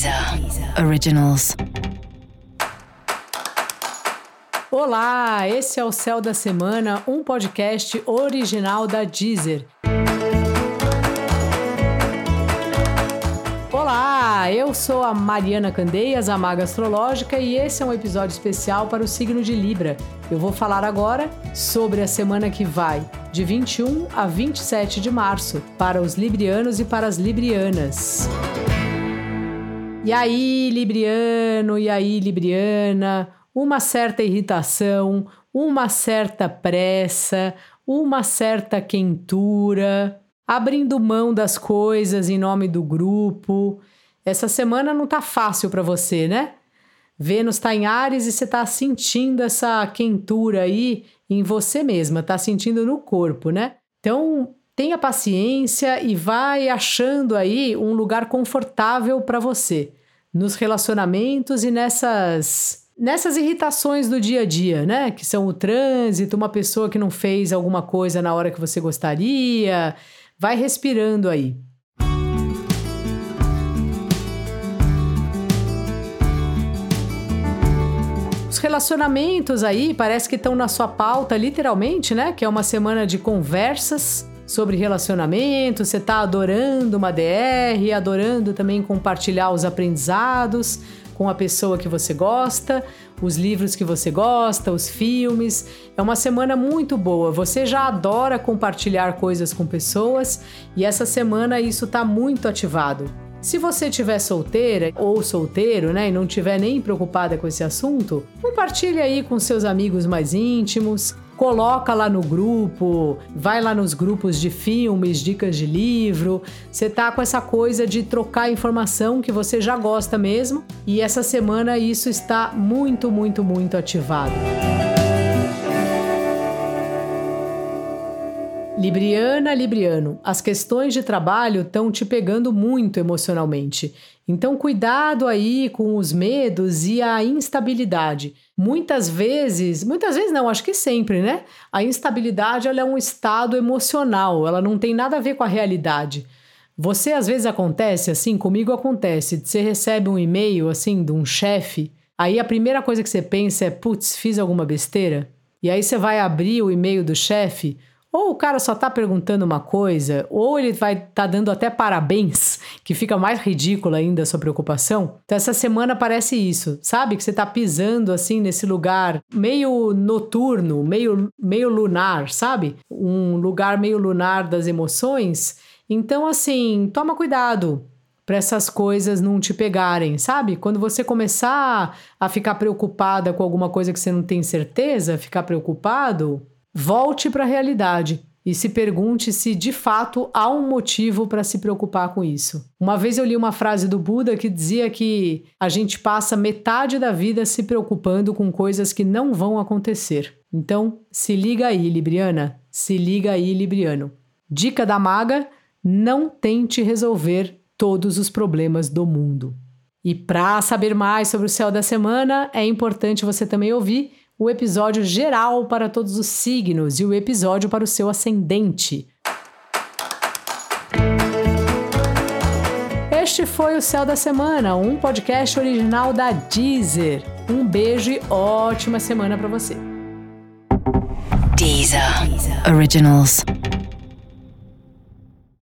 Deezer Originals. Olá, esse é o Céu da Semana, um podcast original da Deezer. Olá, eu sou a Mariana Candeias, a Maga Astrológica, e esse é um episódio especial para o signo de Libra. Eu vou falar agora sobre a semana que vai, de 21 a 27 de março, para os librianos e para as librianas. E aí, Libriano, e aí, Libriana, uma certa irritação, uma certa pressa, uma certa quentura, abrindo mão das coisas em nome do grupo. Essa semana não tá fácil para você, né? Vênus está em Ares e você está sentindo essa quentura aí em você mesma, tá sentindo no corpo, né? Então, tenha paciência e vai achando aí um lugar confortável para você nos relacionamentos e nessas nessas irritações do dia a dia, né? Que são o trânsito, uma pessoa que não fez alguma coisa na hora que você gostaria. Vai respirando aí. Os relacionamentos aí parece que estão na sua pauta, literalmente, né? Que é uma semana de conversas sobre relacionamento, você está adorando uma DR, adorando também compartilhar os aprendizados com a pessoa que você gosta, os livros que você gosta, os filmes. É uma semana muito boa. Você já adora compartilhar coisas com pessoas e essa semana isso está muito ativado. Se você estiver solteira ou solteiro, né, e não estiver nem preocupada com esse assunto, compartilhe aí com seus amigos mais íntimos, coloca lá no grupo, vai lá nos grupos de filmes, dicas de livro. Você tá com essa coisa de trocar informação que você já gosta mesmo, e essa semana isso está muito, muito, muito ativado. Libriana, Libriano, as questões de trabalho estão te pegando muito emocionalmente. Então, cuidado aí com os medos e a instabilidade. Muitas vezes, muitas vezes não, acho que sempre, né? A instabilidade ela é um estado emocional, ela não tem nada a ver com a realidade. Você às vezes acontece assim, comigo acontece, você recebe um e-mail assim de um chefe, aí a primeira coisa que você pensa é, putz, fiz alguma besteira? E aí você vai abrir o e-mail do chefe, ou o cara só tá perguntando uma coisa, ou ele vai estar tá dando até parabéns, que fica mais ridícula ainda a sua preocupação. Então essa semana parece isso, sabe? Que você tá pisando assim nesse lugar meio noturno, meio, meio lunar, sabe? Um lugar meio lunar das emoções. Então assim, toma cuidado para essas coisas não te pegarem, sabe? Quando você começar a ficar preocupada com alguma coisa que você não tem certeza, ficar preocupado, Volte para a realidade e se pergunte se de fato há um motivo para se preocupar com isso. Uma vez eu li uma frase do Buda que dizia que a gente passa metade da vida se preocupando com coisas que não vão acontecer. Então, se liga aí, Libriana, se liga aí, Libriano. Dica da maga: não tente resolver todos os problemas do mundo. E para saber mais sobre o céu da semana, é importante você também ouvir o episódio geral para todos os signos e o episódio para o seu ascendente. Este foi o Céu da Semana, um podcast original da Deezer. Um beijo e ótima semana para você. Deezer. Originals.